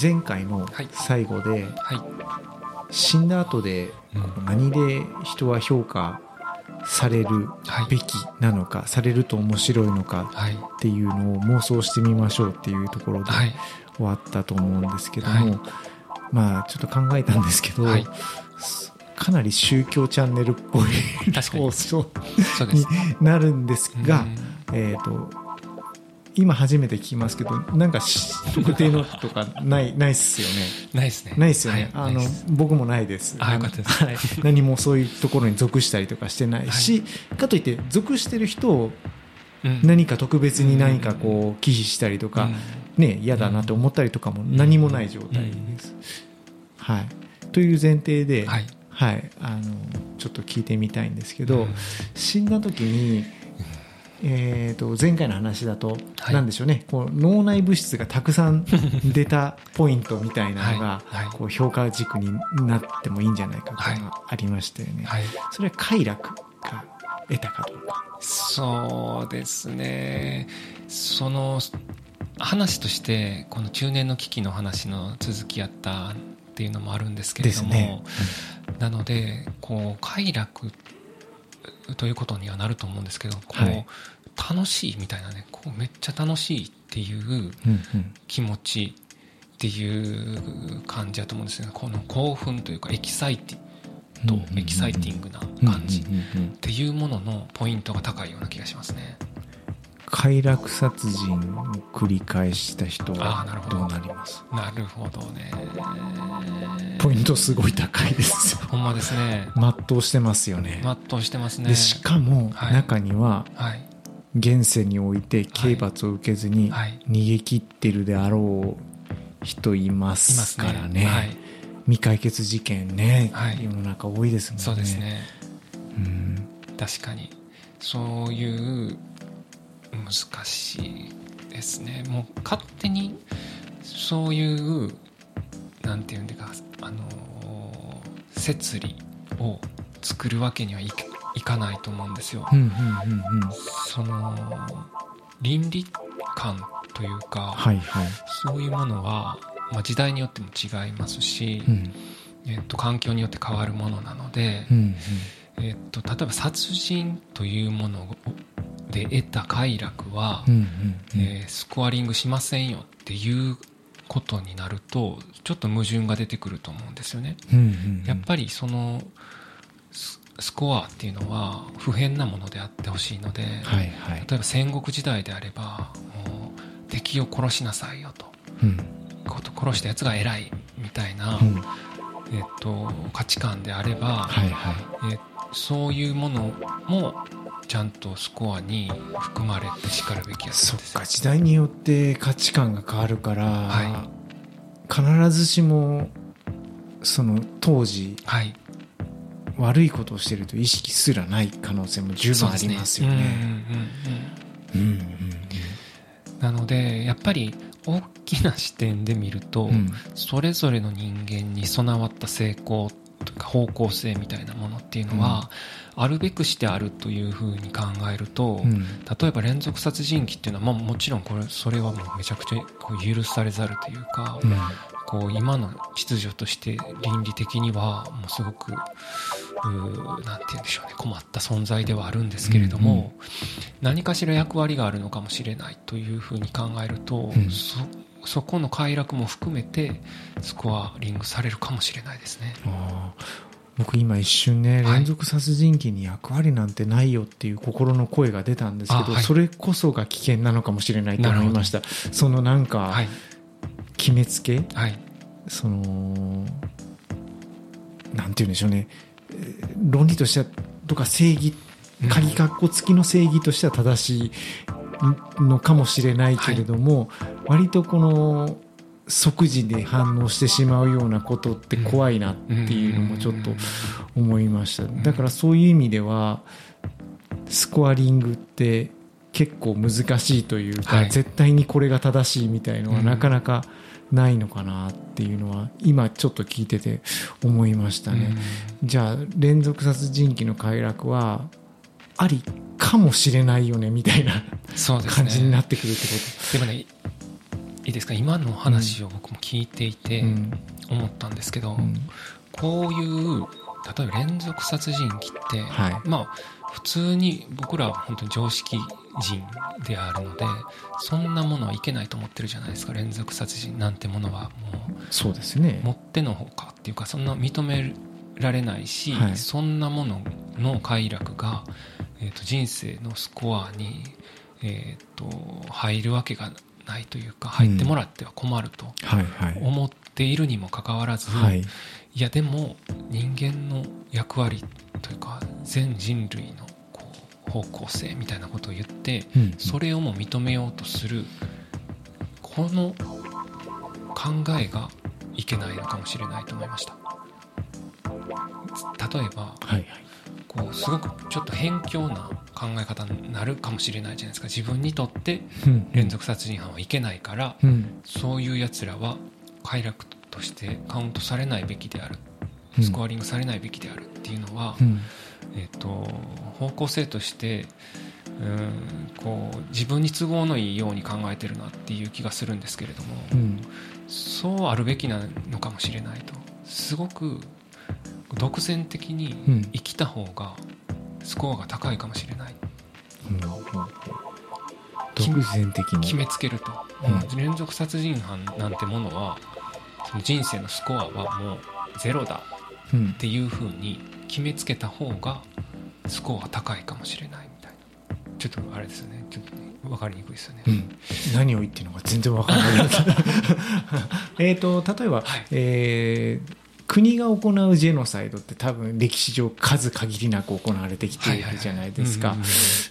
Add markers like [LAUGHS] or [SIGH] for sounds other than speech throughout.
前回の最後で、死んだ後で何で人は評価されるべきなのか、されると面白いのかっていうのを妄想してみましょうっていうところで終わったと思うんですけども、まあちょっと考えたんですけど、かなり宗教チャンネルっぽい放送に。[LAUGHS] なるんですが、えっ、と今初めて聞きますけどなんか特定のとかないないっすよね。ないっすね。ないっすよね、はい、あの僕もないです。あよかったです、はい、何もそういうところに属したりとかしてないし、はい、かといって属してる人を何か特別に何かこう忌避したりとか、ね嫌だなって思ったりとかも何もない状態です、はい。という前提で、はい。はい、あのちょっと聞いてみたいんですけど、死んだ時にえー、と前回の話だと、なんでしょうね。こう脳内物質がたくさん出たポイントみたいなのが、こう評価軸になってもいいんじゃないかというのがありましたよね。それは快楽が得たかどうか。そうですね。その話としてこの中年の危機の話の続きやったっていうのもあるんですけれども、ね。うん、なのでこう快楽ということにはなると思うんですけどこう、はい、楽しいみたいなねこうめっちゃ楽しいっていう気持ちっていう感じだと思うんですね。この興奮というかエキサイティとエキサイティングな感じっていうもののポイントが高いような気がしますね。快楽殺人を繰り返した人はど。うなります？なるほどね。ポイントすごい高いですよ。ほんまですね。全うしてますよね。全うしてますね。でしかも中には、現世において刑罰を受けずに逃げ切ってるであろう人いますからね,、はい、未解決事件ね、はい、世の中多いですもんね。そうですね。うん。確かに。そういう難しいですね。もう勝手にそういうなんていうんでかあの摂理を作るわけにはいいかないと思うんですよ。その倫理観というか、はいはい、そういうものは、まあ、時代によっても違いますし、うん、えっと、環境によって変わるものなので、うんうん、えっと、例えば殺人というもので得た快楽は、えー、スコアリングしませんよっていうことになるとちょっと矛盾が出てくると思うんですよね。やっぱりそのスコアっていうのは不変なものであってほしいので、はいはい、例えば戦国時代であればもう敵を殺しなさいよと、うん、殺したやつが偉いみたいな、うん、えっと、価値観であれば、はいはい。えそういうものもちゃんとスコアに含まれてしかるべきやつそっか時代によって価値観が変わるから、はい、必ずしもその当時、はい、悪いことをしてると意識すらない可能性も十分ありますよね。なのでやっぱり大きな視点で見ると、うん、それぞれの人間に備わった成功とか方向性みたいなものっていうのは、あるべくしてあるというふうに考えると、うん、例えば連続殺人鬼っていうのは、まあ、もちろんこれそれはもうめちゃくちゃこう許されざるというか、うん、こう今の秩序として倫理的にはもうすごく何て言うんでしょうね困った存在ではあるんですけれども、うんうん、何かしら役割があるのかもしれないというふうに考えると、うん、そそこの快楽も含めてスコアリングされるかもしれないですね。僕今一瞬ね、連続殺人鬼に役割なんてないよっていう心の声が出たんですけど、はい、それこそが危険なのかもしれないと思いました。そのなんか、はい、決めつけ、はい、その、なんて言うんでしょうね、論理としては、とか正義、鍵括弧付きの正義としては正しいのかもしれないけれども、割とこの、即時で反応してしまうようなことって怖いなっていうのもちょっと思いました。だからそういう意味ではスコアリングって結構難しいというか、絶対にこれが正しいみたいのはなかなかないのかなっていうのは今ちょっと聞いてて思いましたね、じゃあ連続殺人鬼の快楽はありかもしれないよねみたいな感じになってくるってこと。でもねいいですか？今の話を僕も聞いていて思ったんですけど、うん、こういう例えば連続殺人鬼って、はい、まあ普通に僕らは本当に常識人であるのでそんなものはいけないと思ってるじゃないですか。連続殺人なんてものはもう。そうですね。もってのほかっていうかそんな認められないし、はい、そんなものの快楽が、えーと、人生のスコアに、えーと、入るわけがないというか入ってもらっては困ると思っているにもかかわらず、はい、いやでも人間の役割というか全人類のこう方向性みたいなことを言って、うん、それをも認めようとするこの考えがいけないのかもしれないと思いました。例えば、はいはい、こうすごくちょっと偏境な考え方になるかもしれないじゃないですか。自分にとって連続殺人犯はいけないから、うん、そういうやつらは快楽としてカウントされないべきである、うん、スコアリングされないべきであるっていうのは、うん、えーと、方向性としてうんこう自分に都合のいいように考えてるなっていう気がするんですけれども、そうあるべきなのかもしれないと。すごく独善的に生きた方がスコアが高いかもしれない、うん、独善的に。決めつけると、うん、連続殺人犯なんてものはその人生のスコアはもうゼロだっていうふうに決めつけた方がスコアが高いかもしれないみたいな。ちょっとあれですよね。ちょっと分かりにくいですよね、うん、何を言ってるのか全然分からない。[LAUGHS] [LAUGHS] えっと例えば、はい、えー国が行うジェノサイドって多分歴史上数限りなく行われてきているじゃないですか。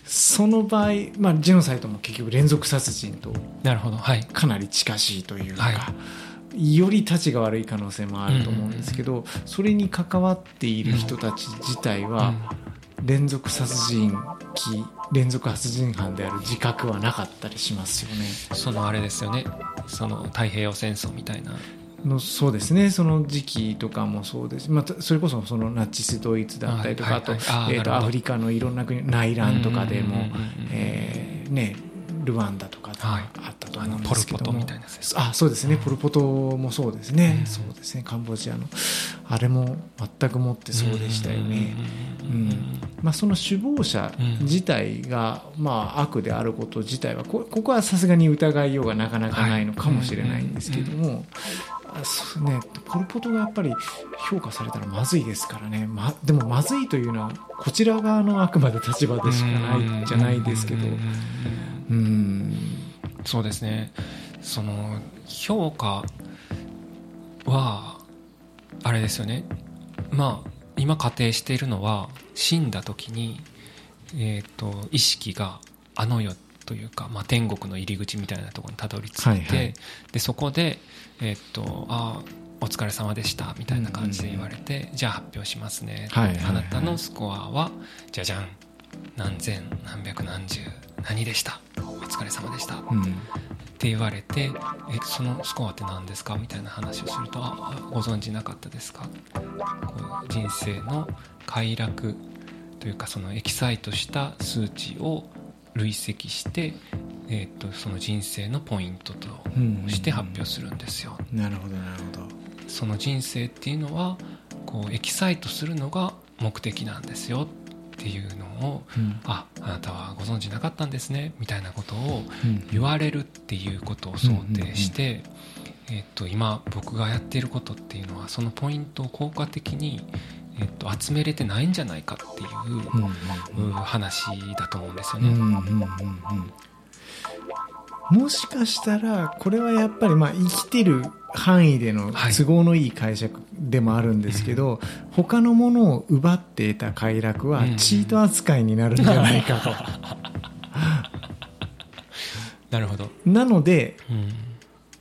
その場合、まあ、ジェノサイドも結局連続殺人とかなり近しいというか、はい、よりたちが悪い可能性もあると思うんですけど、それに関わっている人たち自体は連続殺人鬼連続殺人犯である自覚はなかったりしますよね。そのあれですよね。その太平洋戦争みたいなのそうですね。その時期とかもそうです、まあ、それこそそのナチスドイツだったりとかあと,、えー、とアフリカのいろんな国内乱とかでも、えー、ねルワンダとかあったと思うんですけども、はい、あそうですね、うん、ポル・ポトもそうですね、うん、そうですね。カンボジアのあれも全くもってそうでしたよね、うんまあ、その首謀者自体が、まあ、悪であること自体はこここはさすがに疑いようがなかなかないのかもしれないんですけども、そうね、ポル・ポトがやっぱり評価されたらまずいですからね、ま、でもまずいというのはこちら側のあくまで立場でしかないじゃないですけど。うんそうですね。その評価はあれですよね。まあ今仮定しているのは死んだ時に、えーと、と意識があの世というか、まあ、天国の入り口みたいなところにたどり着いて、はいはい、でそこで、えー、っとあお疲れ様でしたみたいな感じで言われて、じゃあ発表しますね、はい、あなたのスコアはじゃじゃん。何千何百何十何でした？お疲れ様でした、うん、って言われてえそのスコアって何ですか？みたいな話をするとあご存知なかったですか？こう人生の快楽というかそのエキサイトした数値を累積して、えーと、その人生のポイントとして発表するんですよ。なるほどなるほど。その人生っていうのはこうエキサイトするのが目的なんですよっていうのを、うん、ああなたはご存知なかったんですねみたいなことを言われるっていうことを想定して、えー、と今僕がやっていることっていうのはそのポイントを効果的にえっと、集めれてないんじゃないかっていう話だと思うんですよね。もしかしたらこれはやっぱりまあ生きてる範囲での都合のいい解釈でもあるんですけど、はい、他のものを奪って得た快楽はチート扱いになるんじゃないかと。[LAUGHS] なるほど。なので、うん、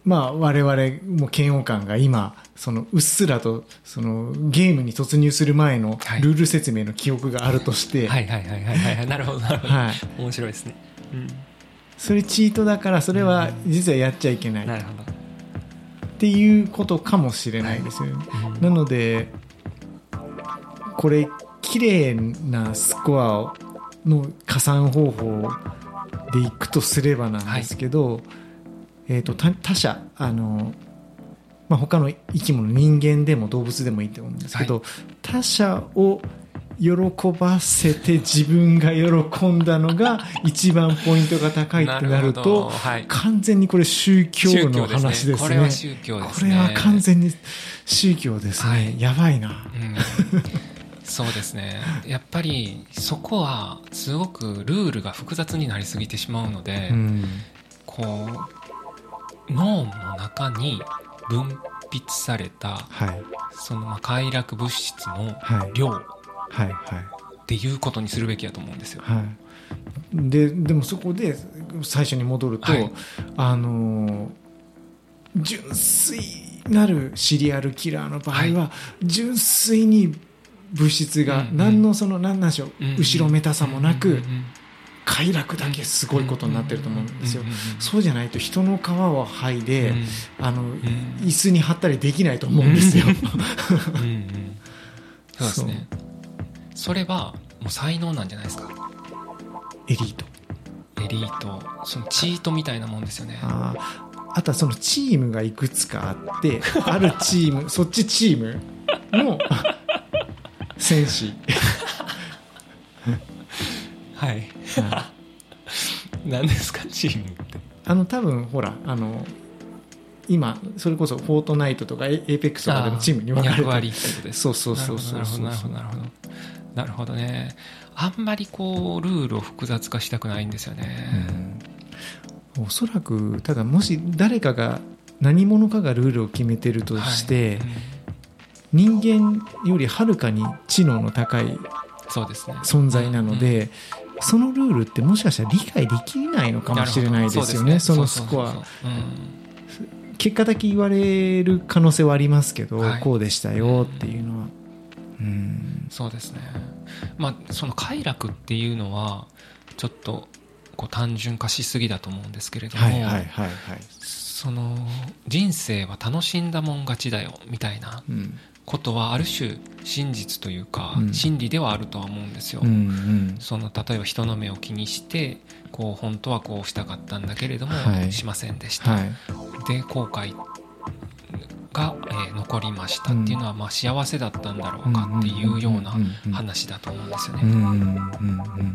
まあ我々も嫌悪感が今そのうっすらとそのゲームに突入する前のルール説明の記憶があるとして、はい、はいはいはいはいはい。なるほどなるほど、はい、面白いですね、うん、それチートだからそれは実はやっちゃいけない、なるほど。っていうことかもしれないですよね、はい、なのでこれ綺麗なスコアの加算方法でいくとすればなんですけど、はい。えーと、と他者あの、まあ、他の生き物人間でも動物でもいいと思うんですけど、はい、他者を喜ばせて自分が喜んだのが一番ポイントが高いってなるとはい、完全にこれ宗教の話ですね。これは宗教ですね。これは完全に宗教ですね。はい、やばいな。うんそうですねやっぱりそこはすごくルールが複雑になりすぎてしまうので、うん、こう脳の中に分泌された、はい、そのまあ快楽物質の量、はいはいはい、っていうことにするべきやと思うんですよ。はい、ででもそこで最初に戻ると、はい、あの純粋なるシリアルキラーの場合は、純粋に物質が何のその何なんでしょう、後ろめたさもなく、快楽だけすごいことになってると思うんですよ。そうじゃないと人の皮を剥いで、あの椅子に貼ったりできないと思うんですよ。[LAUGHS] そうですね。それはもう才能なんじゃないですか。エリート。エリート、そのチートみたいなもんですよね。ああとはそのチームがいくつかあって、[LAUGHS] あるチーム、そっちチームの戦士。はい、何ですかチームって？あの多分ほらあの今それこそフォートナイトとかエイペックスとかでもチームに分かれて役割ってことです。そうそうそうそうなるほどなるほどなるほどね。あんまりこうルールを複雑化したくないんですよね、うん、おそらくただもし誰かが何者かがルールを決めてるとして、はい。うん人間よりはるかに知能の高い存在なのでそのルールってもしかしたら理解できないのかもしれないですよね、そのスコア。結果だけ言われる可能性はありますけど、はい、こうでしたよっていうのは。うん、そうですね、まあ、その快楽っていうのはちょっとこう単純化しすぎだと思うんですけれども、はいはいはいはい、その人生は楽しんだもん勝ちだよみたいなことはある種真実というか、真理ではあるとは思うんですよ、うんうん、その例えば人の目を気にしてこう本当はこうしたかったんだけれども、はい、しませんでした、はい、で後悔が、えー、残りましたっていうのは、まあ、幸せだったんだろうかっていうような話だと思うんですよね。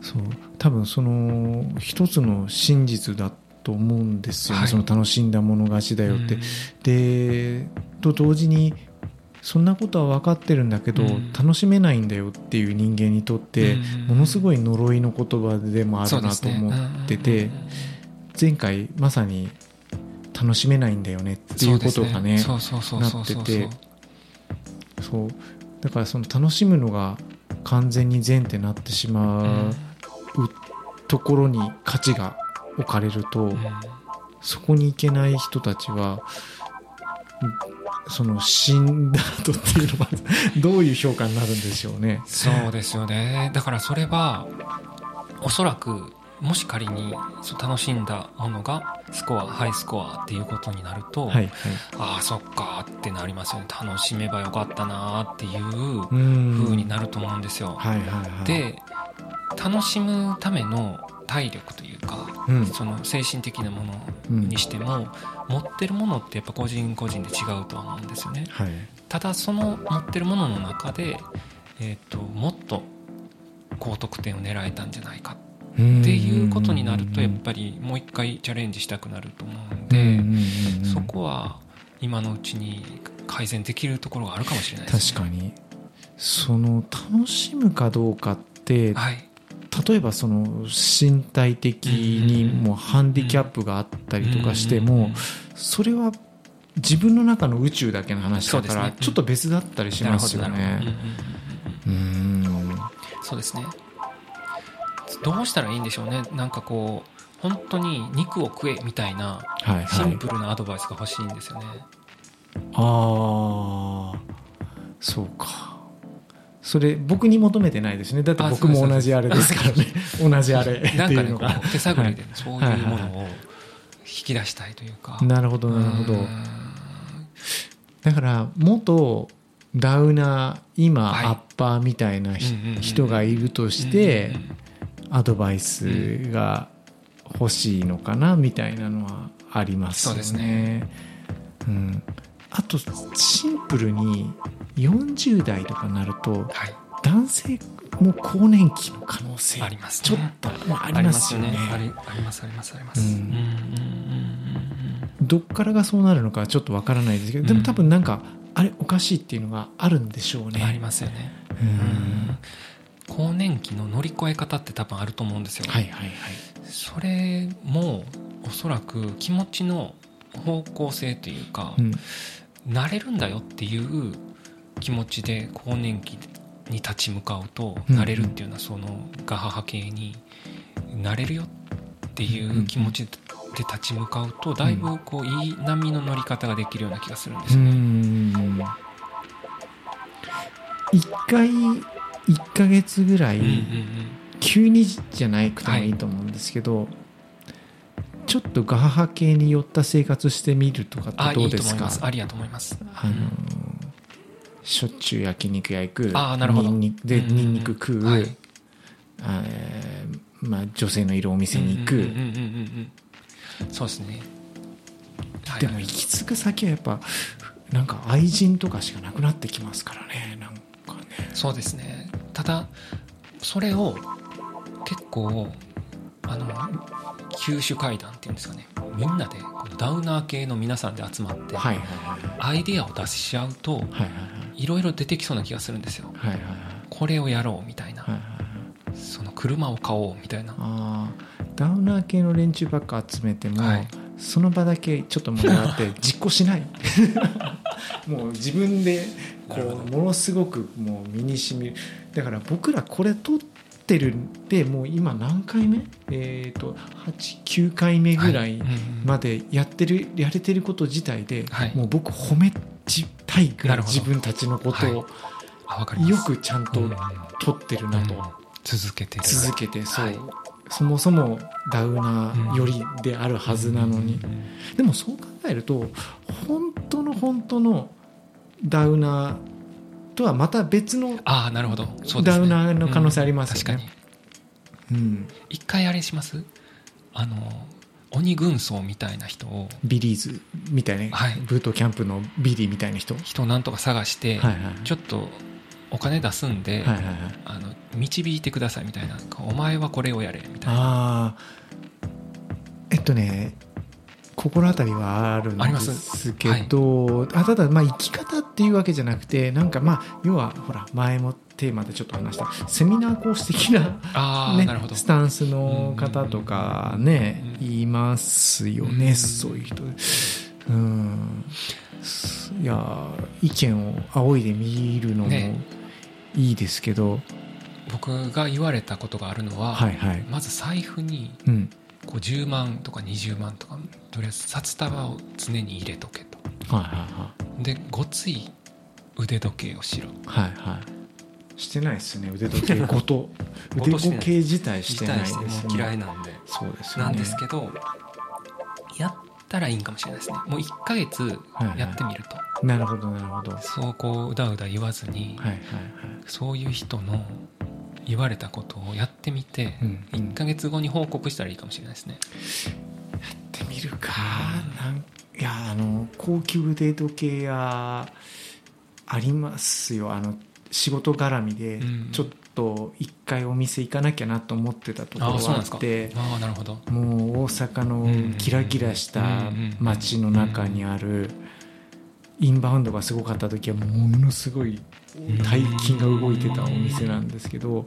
そう。多分その一つの真実だと思うんですよね、はい、その楽しんだもの勝ちだよって。でと同時にそんなことは分かってるんだけど、うん、楽しめないんだよっていう人間にとって、ものすごい呪いの言葉でもあるなと思ってて、前回まさに楽しめないんだよねっていうことがねなってて。そう。だからその楽しむのが完全に善ってなってしまうところに価値が置かれると、そこに行けない人たちはその死んだ後っていうのはどういう評価になるんでしょうね。そうですよね。だからそれはおそらくもし仮に楽しんだものがスコアハイスコアっていうことになると、はいはい、ああそっかってなりますよね。楽しめばよかったなっていうふうになると思うんですよ。はいはいはい、で楽しむための体力というか、うん、その精神的なものにしても、うん、持ってるものってやっぱ個人個人で違うとは思うんですよね。はい、ただその持ってるものの中で、えーと、もっと高得点を狙えたんじゃないかっていうことになるとやっぱりもう一回チャレンジしたくなると思うんでそこは今のうちに改善できるところがあるかもしれないですね。確かに。その楽しむかどうかって、はい、例えばその身体的にもハンディキャップがあったりとかしてもそれは自分の中の宇宙だけの話だからちょっと別だったりしますよね。そうですねどうしたらいいんでしょうね。なんかこう本当に肉を食えみたいなシンプルなアドバイスが欲しいんですよね。はいはい、ああそうか。それ僕に求めてないですね。だって僕も同じあれです。からね。[LAUGHS] 同じあれっていうのが、手探りでそういうものを引き出したいというか、なるほどなるほど。だから元ダウナー今、アッパーみたいな人がいるとしてアドバイスが欲しいのかなみたいなのはありますよね。そうねうん、あとシンプルに40代とかなると、はい、男性も更年期の可能性あります、ね、ちょっと、まあ、ありますよね。ありますありますあります。うんうんどっからがそうなるのかちょっとわからないですけど、でも多分なんかあれおかしいっていうのがあるんでしょうね。ありますよね。うん更年期の乗り越え方って多分あると思うんですよ。はいはいはい。それもおそらく気持ちの方向性というか、うん、慣れるんだよっていう気持ちで更年期に立ち向かうと、うん、慣れるっていうのはそのガハハ系になれるよっていう気持ちで立ち向かうとだいぶこういい波の乗り方ができるような気がするんですよね。一回1ヶ月ぐらい、急にじゃないくてもいいと思うんですけど、はい、ちょっとガハハ系に寄った生活してみるとかってどうですか？ありだと思います。あのしょっちゅう焼肉屋行くあなるほど。でニンニク食う、はい、あまあ、女性のいるお店に行く。そうですね、でも行き着く先はやっぱなんか愛人とかしかなくなってきますからねなんかね。そうですねただそれを結構あの九州会談っていうんですかね。みんなでダウナー系の皆さんで集まってアイデアを出し合うといろいろ出てきそうな気がするんですよ。これをやろうみたいな。その車を買おうみたいな。ダウナー系の連中ばっか集めても、はい、その場だけちょっと盛り上がって [LAUGHS] 実行しない。[LAUGHS] もう自分でこうものすごくもう身にしみるだから僕らこれ撮ってるんでもう今何回目？えっ、ー、と89回目ぐらいまでやってる、はいうん、やれてること自体で、はい、もう僕褒めたいぐらい自分たちのことを、はい、よくちゃんと撮ってるなと、うん。うん、続けて続けてそう、そもそもダウナー寄りであるはずなのに、でもそう考えると本当の本当のダウナーとはまた別のあなるほど。ダウナーの可能性ありますよね。うん、一回あれします？あの鬼軍曹みたいな人を。ビリーズみたいな、はい、ブートキャンプのビリーみたいな人。人なんとか探して、はいはい、ちょっとお金出すんで、はいはいはい、あの導いてくださいみたいな。お前はこれをやれみたいな。えっとね心当たりはあるんですけど、はい、あただまあ生き方っていうわけじゃなくてなんかまあ要はほら前もテーマでちょっと話したセミナー講師的な、ね、スタンスの方とかね、いますよね、そういう人。うん。いや意見を仰いで見るのもいいですけど、ね、僕が言われたことがあるのは、はいはい、まず財布にこう10万とか20万とかとりあえず札束を常に入れとけと、はいはいはい、でごつい腕時計をしろ。はいはい。してないですね腕時計。ごと。[LAUGHS] 腕時計自体してないですね。嫌いなんで。そうです、ね、なんですけどやったらいいんかもしれないですね。もう1か月やってみると、はいはい、なるほどなるほど。そうこううだうだ言わずに、はいはいはい、そういう人の言われたことをやってみて、うん、1か月後に報告したらいいかもしれないですね。やってみるか、なんいやあの高級腕時計屋ありますよ。あの仕事絡みでちょっと一回お店行かなきゃなと思ってたところがあって。あなるほど。もう大阪のキラキラした街の中にあるインバウンドがすごかった時はものすごい大金が動いてたお店なんですけど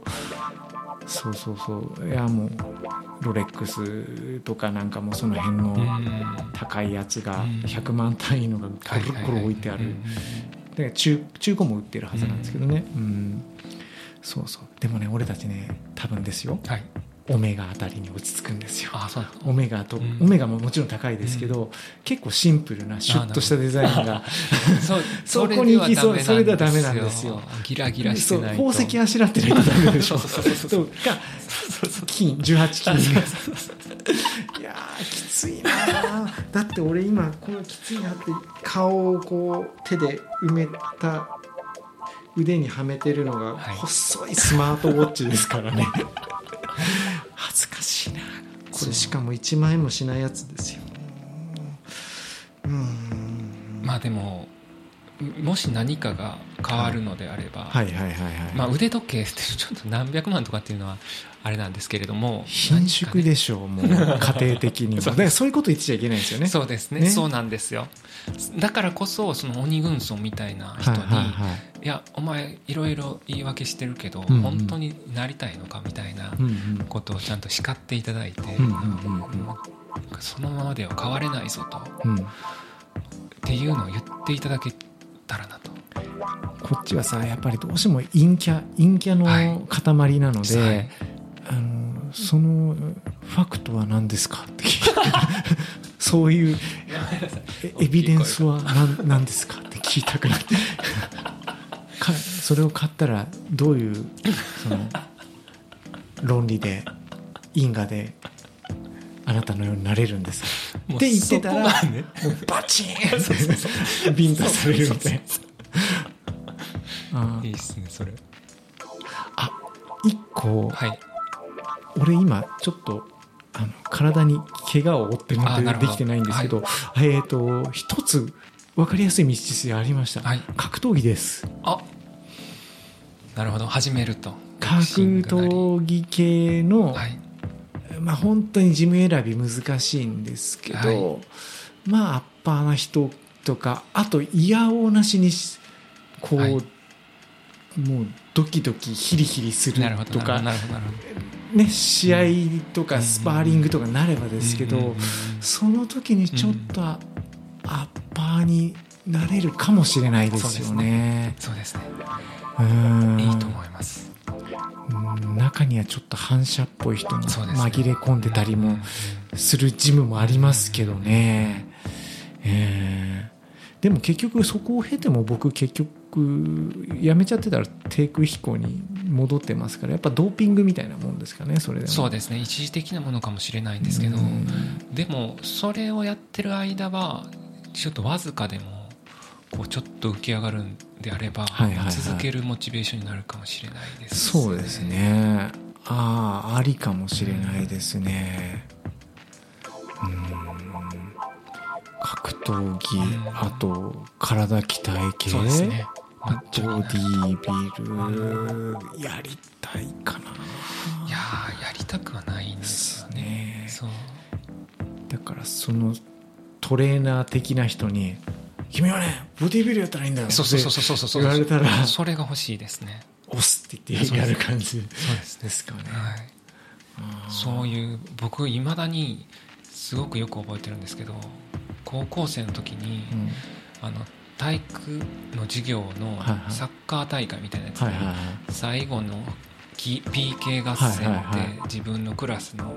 そうそうそう。いやもうロレックスとかなんかもその辺の高いやつが100万単位のがコロコロ置いてある。で中中古も売ってるはずなんですけどね。うん。そうそう。でもね俺たちね多分ですよ、はい、オメガあたりに落ち着くんですよ。オメガと、うん、オメガももちろん高いですけど、うん、結構シンプルなシュッとしたデザインが [LAUGHS] そこに行きそうそれではダメなんですよ。ギラギラしてないと。宝石あしらってないとダメでしょ。そうか。金18金。いやきついなだって俺今このきついなって顔をこう手で埋めた腕にはめてるのが細いスマートウォッチですからね。恥ずかしいな。これしかも1万円もしないやつですよう。ん。まあでももし何かが変わるのであれば、はい。はいはいはい、まあ、腕時計ってちょっと何百万とかっていうのはあれなんですけれども貧縮でしょう、もう。[LAUGHS] 家庭的にも。そうそういうこと言ってちゃいけないですよね。そうですね、ね、そうなんですよだからこそその鬼軍曹みたいな人に、はいはいはい、いやお前いろいろ言い訳してるけど、うんうん、本当になりたいのかみたいなことをちゃんと叱っていただいて、うんうんそのままでは変われないぞと、うん、っていうのを言っていただけたらなと。こっちはさやっぱりどうしても陰キャ陰キャの塊なので、はいはい。あのそのファクトは何ですかって聞いて。[LAUGHS] そういう [LAUGHS] エビデンスは何何ですか？って聞きたくなって。[LAUGHS] かそれを買ったらどういうその論理で因果であなたのようになれるんですって言ってたら、ね、もうバチーンって [LAUGHS] ビンタされるみたいな。いいっすねそれ。あ一個、はい、俺今ちょっとあの体に怪我を負ってるのでできてないんですけど、はい、えっ、ー、と一つ分かりやすい道筋ありました、はい、格闘技です。あなるほど。始めると。格闘技系の、はい、まあ本当にジム選び難しいんですけど、はい、まあアッパーな人とかあといやおうなしにこう、もうドキドキヒリヒリするとかね、試合とかスパーリングとかなればですけど、その時にちょっとアッパーになれるかもしれないですよね。そうですね。うんいいと思います。中にはちょっと反射っぽい人も紛れ込んでたりもするジムもありますけどね。えー、でも結局そこを経ても僕結局やめちゃってたら低空飛行に戻ってますからやっぱドーピングみたいなもんですかねそれでも。そうですね。一時的なものかもしれないんですけど、でもそれをやってる間はちょっとわずかでもこうちょっと浮き上がるんであれば、はいはいはい、続けるモチベーションになるかもしれないです、ね、そうですね。ああありかもしれないですね。うん。格闘技、あと体鍛え系？ですねボディービルやりたいかな。いややりたくはないんですよね。そう。だからそのトレーナー的な人に「君はねボディービルやったらいいんだよ」そうそうそうそうそうそう言われたらそれが欲しいですね押すって言ってやる感じそうですかね、はい、そういう僕いまだにすごくよく覚えてるんですけど高校生の時に、うん、あの体育の授業のサッカー大会みたいなやつで最後の PK 合戦で自分のクラスの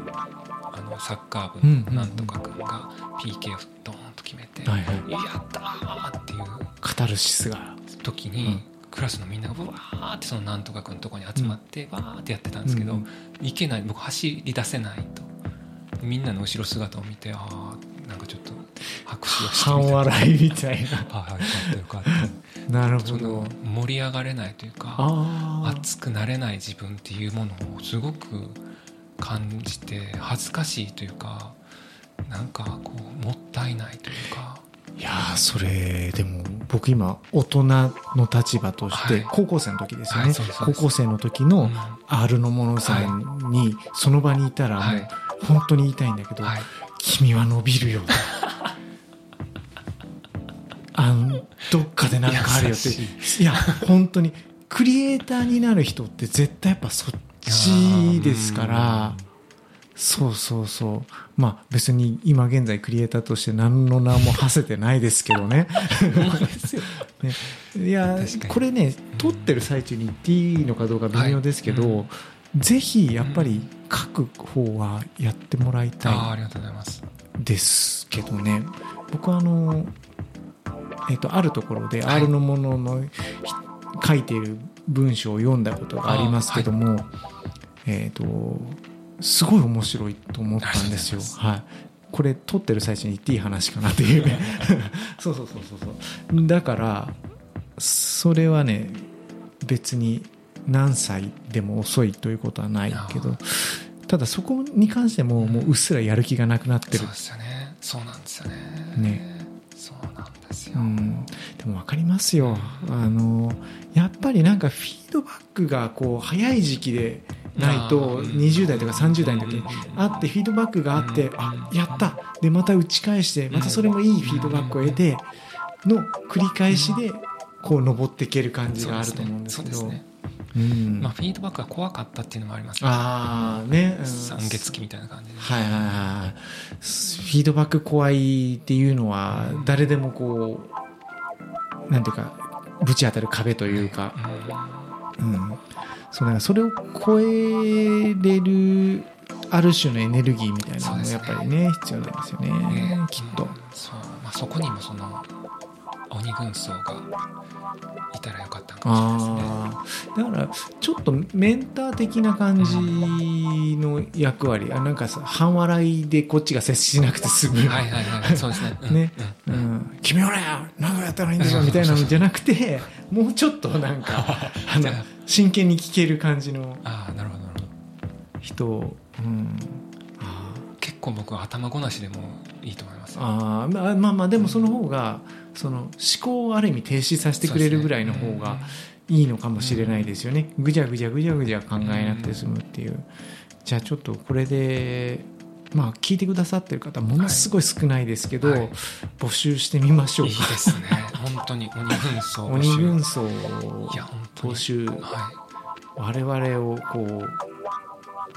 あのサッカー部のなんとか君が PK をドーンと決めて「やったー!」っていうカタルシスが。時にクラスのみんながブワーってそのなんとか君のとこに集まってバーってやってたんですけどいけない。僕走り出せないと。みんなの後ろ姿を見てああ拍手をして半笑いみたいな。はいよかったよかったなるほど。盛り上がれないというか熱くなれない自分っていうものをすごく感じて恥ずかしいというかなんかこうもったいないというか。いやそれでも僕今大人の立場として高校生の時ですよね、高校生の時の R のものさんにその場にいたらもう本当に言いたいんだけど、君は伸びるよあのどっかで何かあるよって。い。や本当にクリエイターになる人って絶対やっぱそっちですから。そうそうそう。まあ別に今現在クリエイターとして何の名も馳せてないですけどね。[LAUGHS] ね。いやこれね撮ってる最中に言っていいのかどうか微妙ですけど、はいうん。ぜひやっぱり書く方はやってもらいたいですけどね。僕はあのえー、とあるところで R のものの、書いている文章を読んだことがありますけども、はい、えっ、とすごい面白いと思ったんですよ。はい。これ撮ってる最中に言っていい話かなっていう。[LAUGHS] そうそうそうそうそう。だからそれはね別に何歳でも遅いということはないけどただそこに関してももううっすらやる気がなくなってる、そうですよね。そうなんですよね。ね。そうなんですよ、うん、でも分かりますよ。あのやっぱりなんかフィードバックがこう早い時期でないと20代とか30代の時にあってフィードバックがあってあやった。でまた打ち返してまたそれもいいフィードバックを得ての繰り返しでこう登っていける感じがあると思うんですけど。うん。まあ、フィードバックが怖かったっていうのもありますね。ああね、うん、三月期みたいな感じで。はいはいはい。フィードバック怖いっていうのは誰でもこうなんていうかぶち当たる壁というか、うん、うん、そうだそれを超えれるある種のエネルギーみたいなのもやっぱりね、ね、必要なんですよね、ね、きっと。そう、まあ、そこにもその鬼軍曹がいたらよかったかもしれないですね。だからちょっとメンター的な感じの役割、あなんかさ半笑いでこっちが接しなくて済む。はいはいはいそうですね。[LAUGHS] ね、うんうん、君俺何やったらいいんだよ [LAUGHS] みたいなのじゃなくてもうちょっとなんか [LAUGHS] あの真剣に聞ける感じのあなるほどなるほど。人を、うん、結構僕は頭ごなしでもいいと思います、あまあまあまあでもその方が、その思考をある意味停止させてくれるぐらいの方がいいのかもしれないですよね、ぐじゃぐじゃぐじゃぐじゃ考えなくて済むっていう、じゃあちょっとこれでまあ聞いてくださってる方ものすごい少ないですけど、はい、募集してみましょう。いいですね。本当に鬼軍曹鬼軍曹募集、はい、我々をこう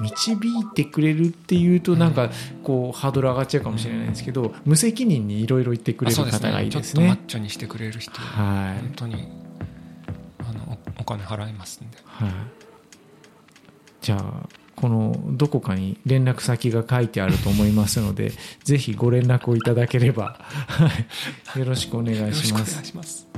導いてくれるっていうとなんかこうハードル上がっちゃうかもしれないんですけど、無責任にいろいろ言ってくれる方がいいですね。マッチョにしてくれる人、はい、本当にあのお金払いますんで。はい、じゃあこのどこかに連絡先が書いてあると思いますので [LAUGHS] ぜひご連絡をいただければ。よろしくお願いします。